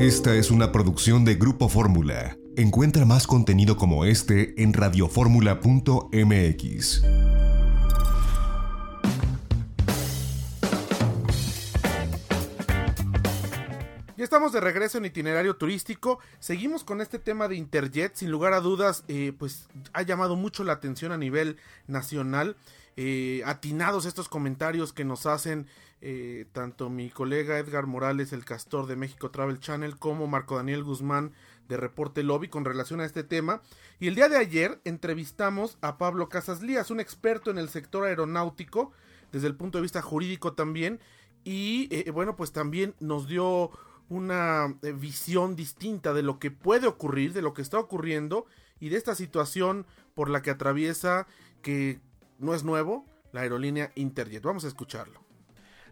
Esta es una producción de Grupo Fórmula. Encuentra más contenido como este en radioformula.mx. Ya estamos de regreso en itinerario turístico. Seguimos con este tema de Interjet. Sin lugar a dudas, eh, pues ha llamado mucho la atención a nivel nacional. Eh, atinados estos comentarios que nos hacen eh, tanto mi colega Edgar Morales, el castor de México Travel Channel, como Marco Daniel Guzmán de Reporte Lobby con relación a este tema. Y el día de ayer entrevistamos a Pablo Casas Lías, un experto en el sector aeronáutico, desde el punto de vista jurídico también. Y bueno, pues también nos dio una eh, visión distinta de lo que puede ocurrir, de lo que está ocurriendo y de esta situación por la que atraviesa, que no es nuevo, la aerolínea Interjet. Vamos a escucharlo.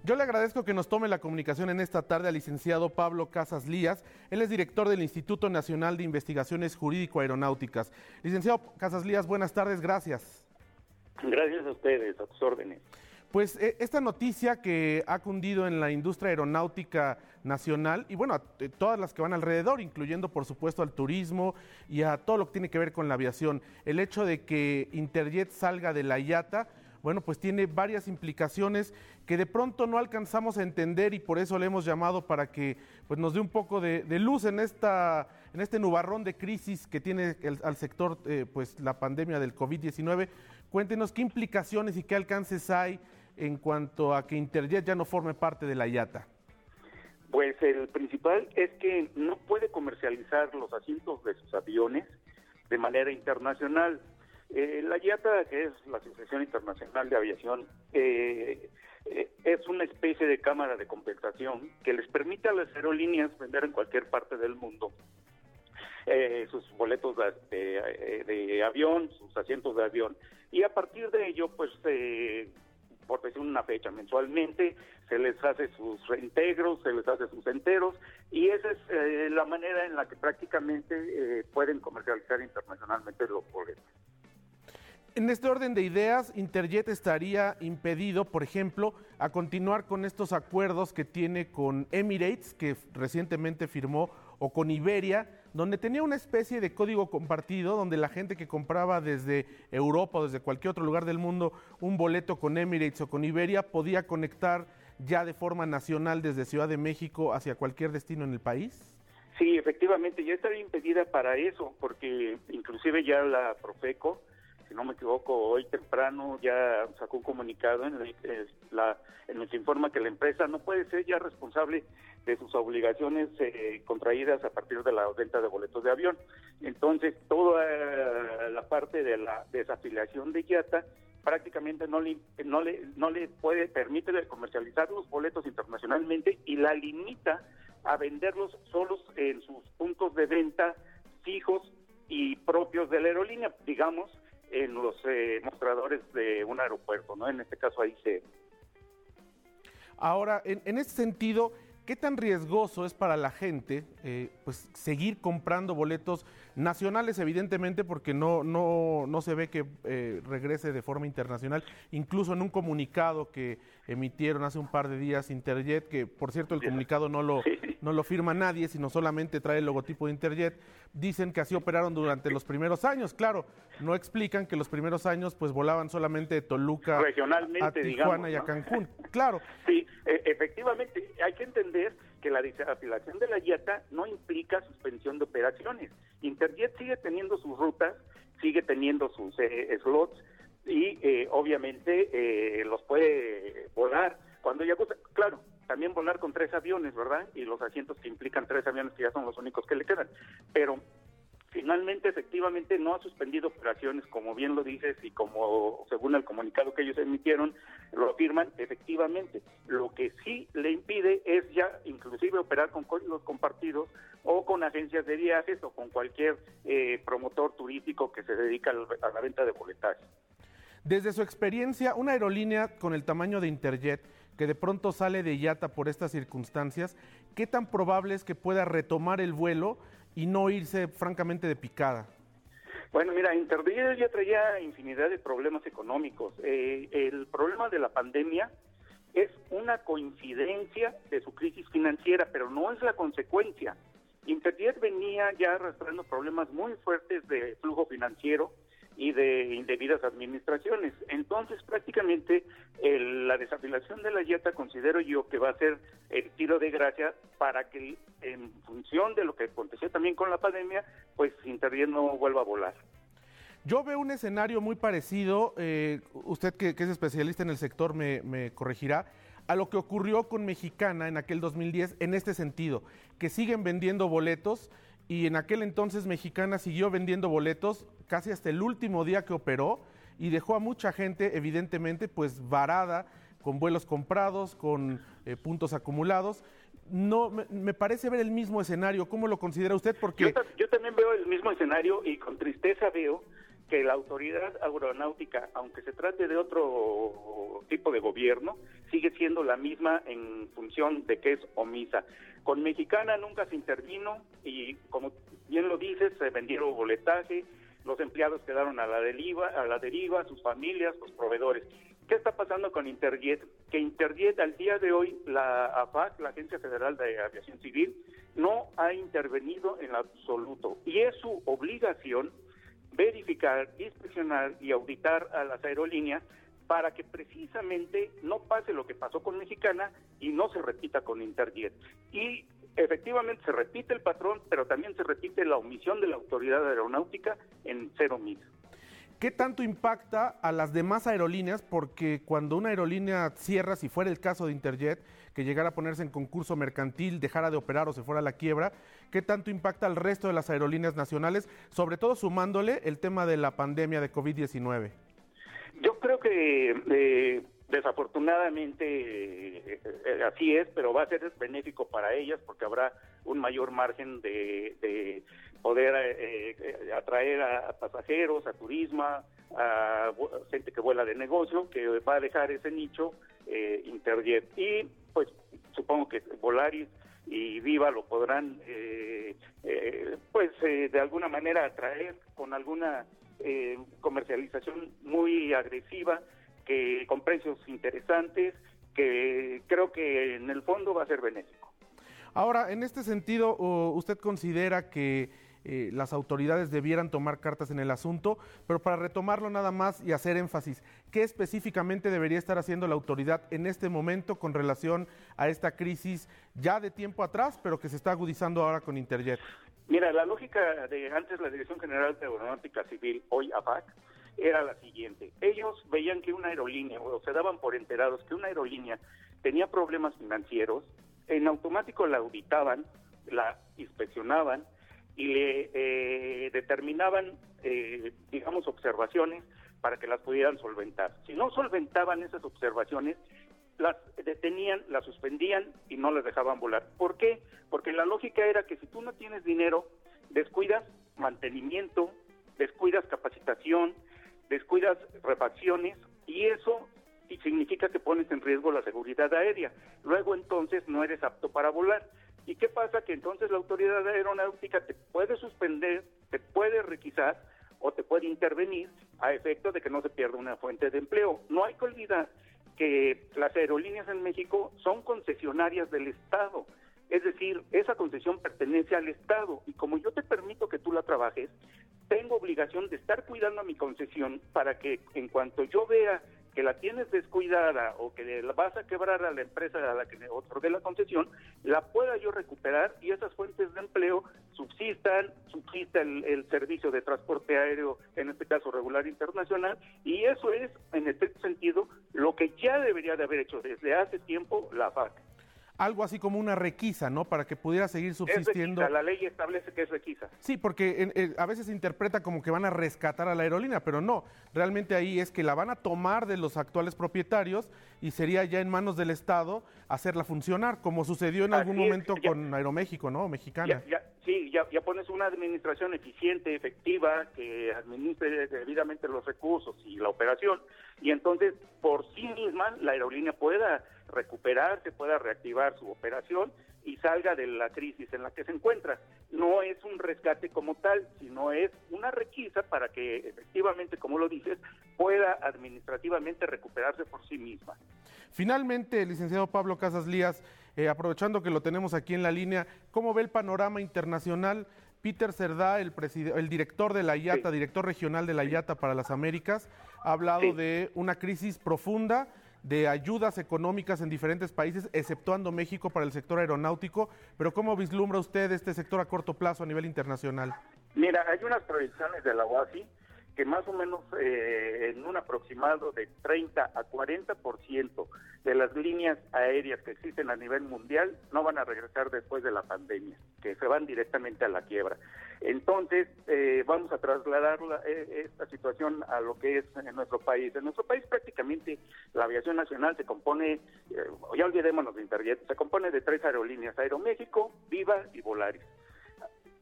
Yo le agradezco que nos tome la comunicación en esta tarde al licenciado Pablo Casas Lías. Él es director del Instituto Nacional de Investigaciones Jurídico-Aeronáuticas. Licenciado Casas Lías, buenas tardes, gracias. Gracias a ustedes, a tus órdenes. Pues eh, esta noticia que ha cundido en la industria aeronáutica nacional y bueno, a todas las que van alrededor, incluyendo por supuesto al turismo y a todo lo que tiene que ver con la aviación. El hecho de que Interjet salga de la IATA, bueno, pues tiene varias implicaciones que de pronto no alcanzamos a entender y por eso le hemos llamado para que pues, nos dé un poco de, luz en, esta, en este nubarrón de crisis que tiene al sector eh, pues, la pandemia del COVID-19. Cuéntenos qué implicaciones y qué alcances hay en cuanto a que Interjet ya no forme parte de la IATA? Pues el principal es que no puede comercializar los asientos de sus aviones de manera internacional. Eh, la IATA, que es la Asociación Internacional de Aviación, eh, eh, es una especie de cámara de compensación que les permite a las aerolíneas vender en cualquier parte del mundo sus boletos de, de, avión, sus asientos de avión. Y a partir de ello, pues por decir una fecha, mensualmente se les hace sus reintegros, se les hace sus enteros y esa es eh, la manera en la que prácticamente eh, pueden comercializar internacionalmente los boletos. En este orden de ideas, Interjet estaría impedido, por ejemplo, a continuar con estos acuerdos que tiene con Emirates, que recientemente firmó, o con Iberia, donde tenía una especie de código compartido, donde la gente que compraba desde Europa o desde cualquier otro lugar del mundo un boleto con Emirates o con Iberia podía conectar ya de forma nacional desde Ciudad de México hacia cualquier destino en el país? Sí, efectivamente, ya estaría impedida para eso, porque inclusive ya la Profeco si no me equivoco, hoy temprano ya sacó un comunicado en el, la, en el que informa que la empresa no puede ser ya responsable de sus obligaciones eh, contraídas a partir de la venta de boletos de avión. Entonces, toda la parte de la desafiliación de IATA prácticamente no le, no le, no le puede, permite comercializar los boletos internacionalmente y la limita a venderlos solos en sus puntos de venta fijos y propios de la aerolínea, digamos, en los eh, mostradores de un aeropuerto, ¿no? En este caso ahí se... Ahora, en, en este sentido, ¿qué tan riesgoso es para la gente eh, pues seguir comprando boletos nacionales, evidentemente, porque no, no, no se ve que eh, regrese de forma internacional? Incluso en un comunicado que emitieron hace un par de días Interjet, que por cierto el comunicado no lo, no lo firma nadie, sino solamente trae el logotipo de Interjet, dicen que así operaron durante los primeros años. Claro, no explican que los primeros años pues volaban solamente de Toluca a Tijuana y a Cancún. Claro. Sí, e, efectivamente, hay que entender que la desafilación de la dieta no implica suspensión de operaciones. Interjet sigue teniendo sus rutas, sigue teniendo sus eh, slots, y eh, obviamente eh, los puede volar cuando ya gusta. Claro, también volar con tres aviones, ¿verdad? Y los asientos que implican tres aviones que ya son los únicos que le quedan. Pero finalmente, efectivamente, no ha suspendido operaciones, como bien lo dices y como según el comunicado que ellos emitieron, lo afirman, efectivamente. Lo que sí le impide es ya inclusive operar con códigos compartidos o con agencias de viajes o con cualquier eh, promotor turístico que se dedica a la venta de boletaje. Desde su experiencia, una aerolínea con el tamaño de Interjet, que de pronto sale de Yata por estas circunstancias, ¿qué tan probable es que pueda retomar el vuelo y no irse francamente de picada? Bueno, mira, Interjet ya traía infinidad de problemas económicos. Eh, el problema de la pandemia es una coincidencia de su crisis financiera, pero no es la consecuencia. Interjet venía ya arrastrando problemas muy fuertes de flujo financiero y de indebidas administraciones. Entonces, prácticamente la desafilación de la YETA considero yo que va a ser el tiro de gracia para que en función de lo que aconteció también con la pandemia, pues Interjet no vuelva a volar. Yo veo un escenario muy parecido, eh, usted que, es especialista en el sector me, me corregirá, a lo que ocurrió con Mexicana en aquel 2010 en este sentido, que siguen vendiendo boletos y en aquel entonces Mexicana siguió vendiendo boletos casi hasta el último día que operó y dejó a mucha gente evidentemente pues varada con vuelos comprados, con eh, puntos acumulados. No, me, parece ver el mismo escenario. ¿Cómo lo considera usted? Porque yo también veo el mismo escenario y con tristeza veo que la autoridad aeronáutica, aunque se trate de otro tipo de gobierno, sigue siendo la misma en función de que es omisa. Con Mexicana nunca se intervino y, como bien lo dices, se vendieron boletaje, los empleados quedaron a la deriva, a la deriva, sus familias, los proveedores. ¿Qué está pasando con Interjet? Que Interjet al día de hoy, la AFAC, la Agencia Federal de Aviación Civil, no ha intervenido en absoluto y es su obligación verificar, inspeccionar y auditar a las aerolíneas para que precisamente no pase lo que pasó con Mexicana y no se repita con Interjet. Y efectivamente se repite el patrón, pero también se repite la omisión de la autoridad aeronáutica en cero mil. ¿Qué tanto impacta a las demás aerolíneas? Porque cuando una aerolínea cierra, si fuera el caso de Interjet, que llegara a ponerse en concurso mercantil, dejara de operar o se fuera a la quiebra, ¿qué tanto impacta al resto de las aerolíneas nacionales, sobre todo sumándole el tema de la pandemia de COVID-19? Yo creo que eh, desafortunadamente eh, eh, así es, pero va a ser benéfico para ellas porque habrá un mayor margen de, poder atraer a, pasajeros, a turismo, a gente que vuela de negocio, que va a dejar ese nicho Interjet. Y pues supongo que Volaris y Viva lo podrán, pues de alguna manera atraer con alguna eh, comercialización muy agresiva, que con precios interesantes, que creo que en el fondo va a ser benéfico. Ahora, en este sentido, ¿usted considera que eh, las autoridades debieran tomar cartas en el asunto? Pero para retomarlo nada más y hacer énfasis, ¿qué específicamente debería estar haciendo la autoridad en este momento con relación a esta crisis ya de tiempo atrás, pero que se está agudizando ahora con Interjet? Mira, la lógica de antes la Dirección General de Aeronáutica Civil, hoy AFAC, era la siguiente. Ellos veían que una aerolínea, o se daban por enterados que una aerolínea tenía problemas financieros, en automático la auditaban, la inspeccionaban y le eh, determinaban, eh, digamos, observaciones para que las pudieran solventar. Si no solventaban esas observaciones, las detenían, las suspendían y no las dejaban volar. ¿Por qué? Porque la lógica era que si tú no tienes dinero, descuidas mantenimiento, descuidas capacitación, descuidas refacciones y eso significa que pones en riesgo la seguridad aérea. Luego entonces no eres apto para volar. ¿Y qué pasa? Que entonces la autoridad aeronáutica te puede suspender, te puede requisar o te puede intervenir a efecto de que no se pierda una fuente de empleo. No hay que olvidar que las aerolíneas en México son concesionarias del Estado. Es decir, esa concesión pertenece al Estado y como yo te permito que tú la trabajes, tengo obligación de estar cuidando a mi concesión para que en cuanto yo vea que la tienes descuidada o que la vas a quebrar a la empresa a la que otorgué la concesión, la pueda yo recuperar y esas fuentes de empleo subsistan, subsista el, servicio de transporte aéreo, en este caso regular internacional, y eso es, en este sentido, lo que ya debería de haber hecho desde hace tiempo la FAC algo así como una requisa, ¿no? Para que pudiera seguir subsistiendo. la ley establece que es requisa. Sí, porque a veces se interpreta como que van a rescatar a la aerolínea, pero no. Realmente ahí es que la van a tomar de los actuales propietarios y sería ya en manos del Estado hacerla funcionar, como sucedió en algún momento con Aeroméxico, ¿no? Mexicana. sí, ya, ya pones una administración eficiente, efectiva, que administre debidamente los recursos y la operación, y entonces por sí misma la aerolínea pueda recuperarse, pueda reactivar su operación y salga de la crisis en la que se encuentra. No es un rescate como tal, sino es una requisa para que efectivamente, como lo dices, pueda administrativamente recuperarse por sí misma. Finalmente, licenciado Pablo Casas Lías, eh, aprovechando que lo tenemos aquí en la línea, ¿cómo ve el panorama internacional? Peter Cerdá, el, el director de la IATA, director regional de la IATA para las Américas, ha hablado de una crisis profunda de ayudas económicas en diferentes países, exceptuando México para el sector aeronáutico. Pero ¿cómo vislumbra usted este sector a corto plazo a nivel internacional? Mira, hay unas proyecciones de la UASI que más o menos eh, en un aproximado de 30 a 40% de las líneas aéreas que existen a nivel mundial no van a regresar después de la pandemia, que se van directamente a la quiebra. Entonces, eh, vamos a trasladar eh, esta situación a lo que es en nuestro país. En nuestro país prácticamente la aviación nacional se compone, ya olvidémonos de Interjet, se compone de tres aerolíneas, Aeroméxico, Viva y Volaris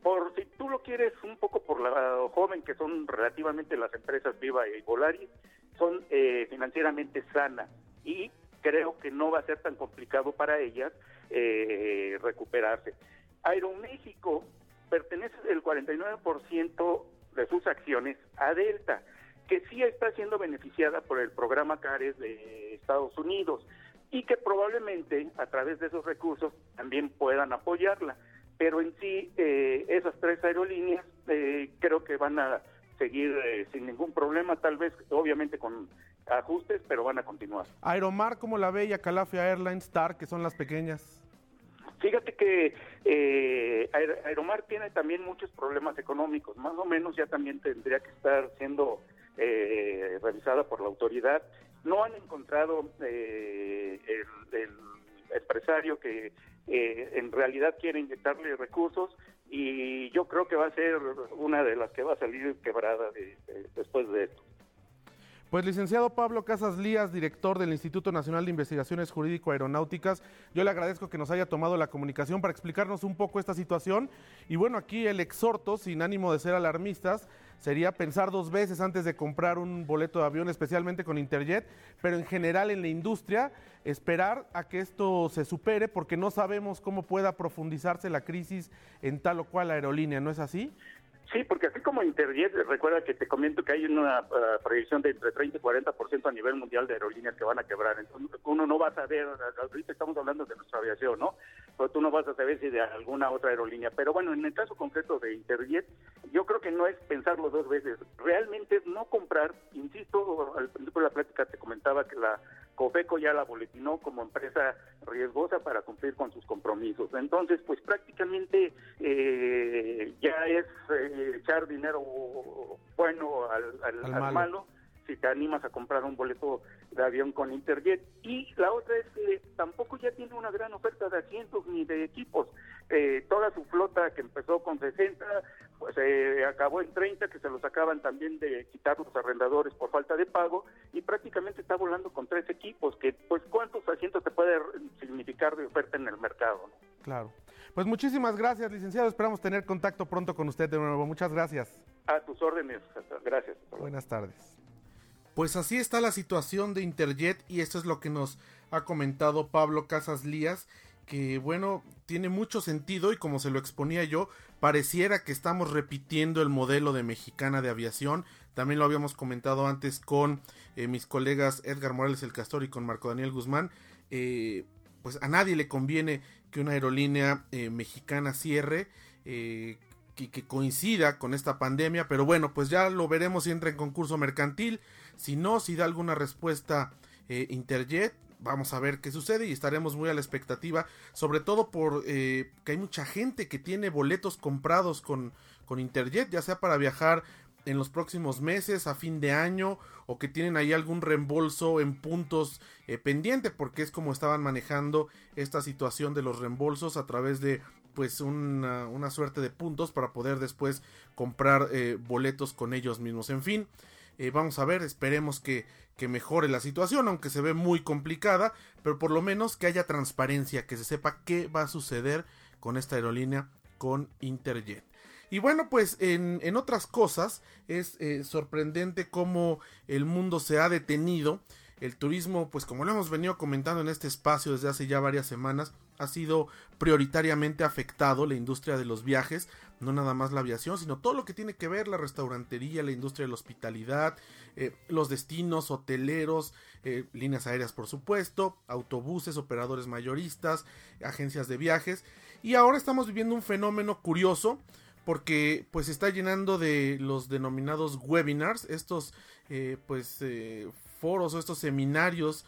por si tú lo quieres un poco por la joven que son relativamente las empresas Viva y Volaris, son eh, financieramente sanas y creo que no va a ser tan complicado para ellas eh, recuperarse. Aeroméxico pertenece el 49% de sus acciones a Delta, que sí está siendo beneficiada por el programa CARES de Estados Unidos y que probablemente a través de esos recursos también puedan apoyarla pero en sí eh, esas tres aerolíneas eh, creo que van a seguir eh, sin ningún problema, tal vez obviamente con ajustes, pero van a continuar. Aeromar, como la y Calafia Airlines, Star, que son las pequeñas. Fíjate que Aeromar tiene también muchos problemas económicos, más o menos ya también tendría que estar siendo revisada por la autoridad. No han encontrado el, el empresario que eh, en realidad quiere inyectarle recursos y yo creo que va a ser una de las que va a salir quebrada después de esto. Pues licenciado Pablo Casas Lías, director del Instituto Nacional de Investigaciones Jurídico Aeronáuticas, yo le agradezco que nos haya tomado la comunicación para explicarnos un poco esta situación. Y bueno, aquí el exhorto, sin ánimo de ser alarmistas, sería pensar dos veces antes de comprar un boleto de avión, especialmente con Interjet, pero en general en la industria, esperar a que esto se supere porque no sabemos cómo pueda profundizarse la crisis en tal o cual aerolínea, ¿no es así? Sí, porque así como Interjet, recuerda que te comento que hay una uh, proyección de entre 30 y 40% a nivel mundial de aerolíneas que van a quebrar. Entonces, uno no va a saber, ahorita estamos hablando de nuestra aviación, ¿no? Pero tú no vas a saber si de alguna otra aerolínea. Pero bueno, en el caso concreto de Interjet, yo creo que no es pensarlo dos veces. Realmente es no comprar, insisto, al principio de la plática te comentaba que la COFECO ya la boletinó como empresa riesgosa para cumplir con sus compromisos. Entonces, pues prácticamente eh, ya es eh, echar dinero bueno al, malo. Si te animas a comprar un boleto de avión con Interjet. Y la otra es que tampoco ya tiene una gran oferta de asientos ni de equipos. Eh, toda su flota que empezó con 60, pues eh, acabó en 30, que se los acaban también de quitar los arrendadores por falta de pago, y prácticamente está volando con tres equipos, que pues cuántos asientos te puede significar de oferta en el mercado. Claro. Pues muchísimas gracias, licenciado. Esperamos tener contacto pronto con usted de nuevo. Muchas gracias. A tus órdenes. Gracias. Buenas tardes. Pues así está la situación de Interjet y esto es lo que nos ha comentado Pablo Casas Lías que bueno, tiene mucho sentido y como se lo exponía yo, pareciera que estamos repitiendo el modelo de mexicana de aviación. También lo habíamos comentado antes con eh, mis colegas Edgar Morales el Castor y con Marco Daniel Guzmán. Eh, pues a nadie le conviene que una aerolínea eh, mexicana cierre. Que, coincida con esta pandemia, pero bueno, pues ya lo veremos si entra en concurso mercantil, si no, si da alguna respuesta Interjet, vamos a ver qué sucede y estaremos muy a la expectativa, sobre todo por eh, que hay mucha gente que tiene boletos comprados con, con Interjet, ya sea para viajar en los próximos meses, a fin de año, o que tienen ahí algún reembolso en puntos eh, pendiente, porque es como estaban manejando esta situación de los reembolsos a través de pues una, una suerte de puntos para poder después comprar eh, boletos con ellos mismos. En fin, eh, vamos a ver, esperemos que, que mejore la situación, aunque se ve muy complicada, pero por lo menos que haya transparencia, que se sepa qué va a suceder con esta aerolínea, con Interjet. Y bueno, pues en, en otras cosas es eh, sorprendente cómo el mundo se ha detenido. El turismo, pues como lo hemos venido comentando en este espacio desde hace ya varias semanas, ha sido prioritariamente afectado la industria de los viajes, no nada más la aviación, sino todo lo que tiene que ver la restaurantería, la industria de la hospitalidad, eh, los destinos hoteleros, eh, líneas aéreas por supuesto, autobuses, operadores mayoristas, agencias de viajes. Y ahora estamos viviendo un fenómeno curioso porque pues está llenando de los denominados webinars, estos eh, pues foros o estos seminarios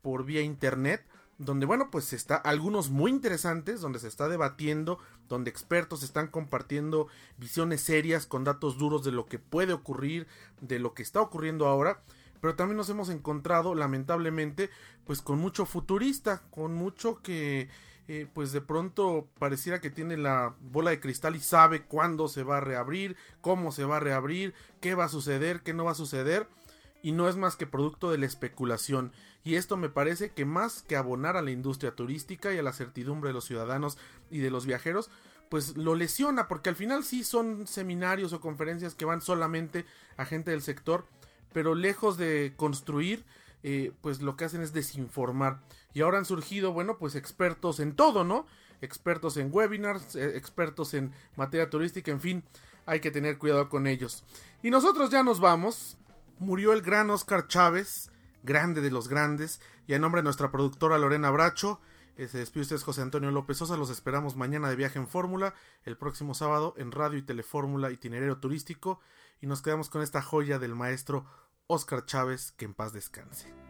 por vía internet donde bueno, pues está algunos muy interesantes, donde se está debatiendo, donde expertos están compartiendo visiones serias con datos duros de lo que puede ocurrir, de lo que está ocurriendo ahora, pero también nos hemos encontrado lamentablemente pues con mucho futurista, con mucho que eh, pues de pronto pareciera que tiene la bola de cristal y sabe cuándo se va a reabrir, cómo se va a reabrir, qué va a suceder, qué no va a suceder y no es más que producto de la especulación. Y esto me parece que más que abonar a la industria turística y a la certidumbre de los ciudadanos y de los viajeros, pues lo lesiona, porque al final sí son seminarios o conferencias que van solamente a gente del sector, pero lejos de construir, eh, pues lo que hacen es desinformar. Y ahora han surgido, bueno, pues expertos en todo, ¿no? Expertos en webinars, eh, expertos en materia turística, en fin, hay que tener cuidado con ellos. Y nosotros ya nos vamos, murió el gran Oscar Chávez, grande de los grandes, y en nombre de nuestra productora Lorena Bracho, eh, se despide usted José Antonio López Sosa, los esperamos mañana de viaje en Fórmula, el próximo sábado en Radio y Telefórmula Itinerario Turístico, y nos quedamos con esta joya del maestro Oscar Chávez, que en paz descanse.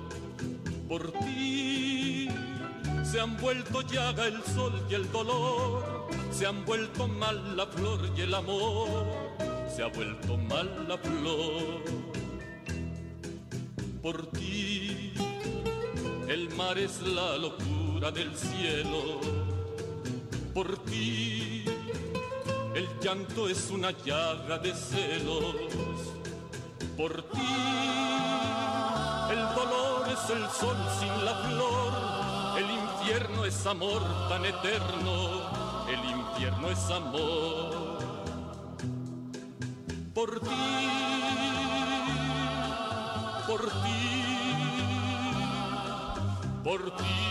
Por ti se han vuelto llaga el sol y el dolor. Se han vuelto mal la flor y el amor. Se ha vuelto mal la flor. Por ti el mar es la locura del cielo. Por ti el llanto es una llaga de celos por ti. El sol sin la flor, el infierno es amor tan eterno, el infierno es amor. Por ti, por ti, por ti.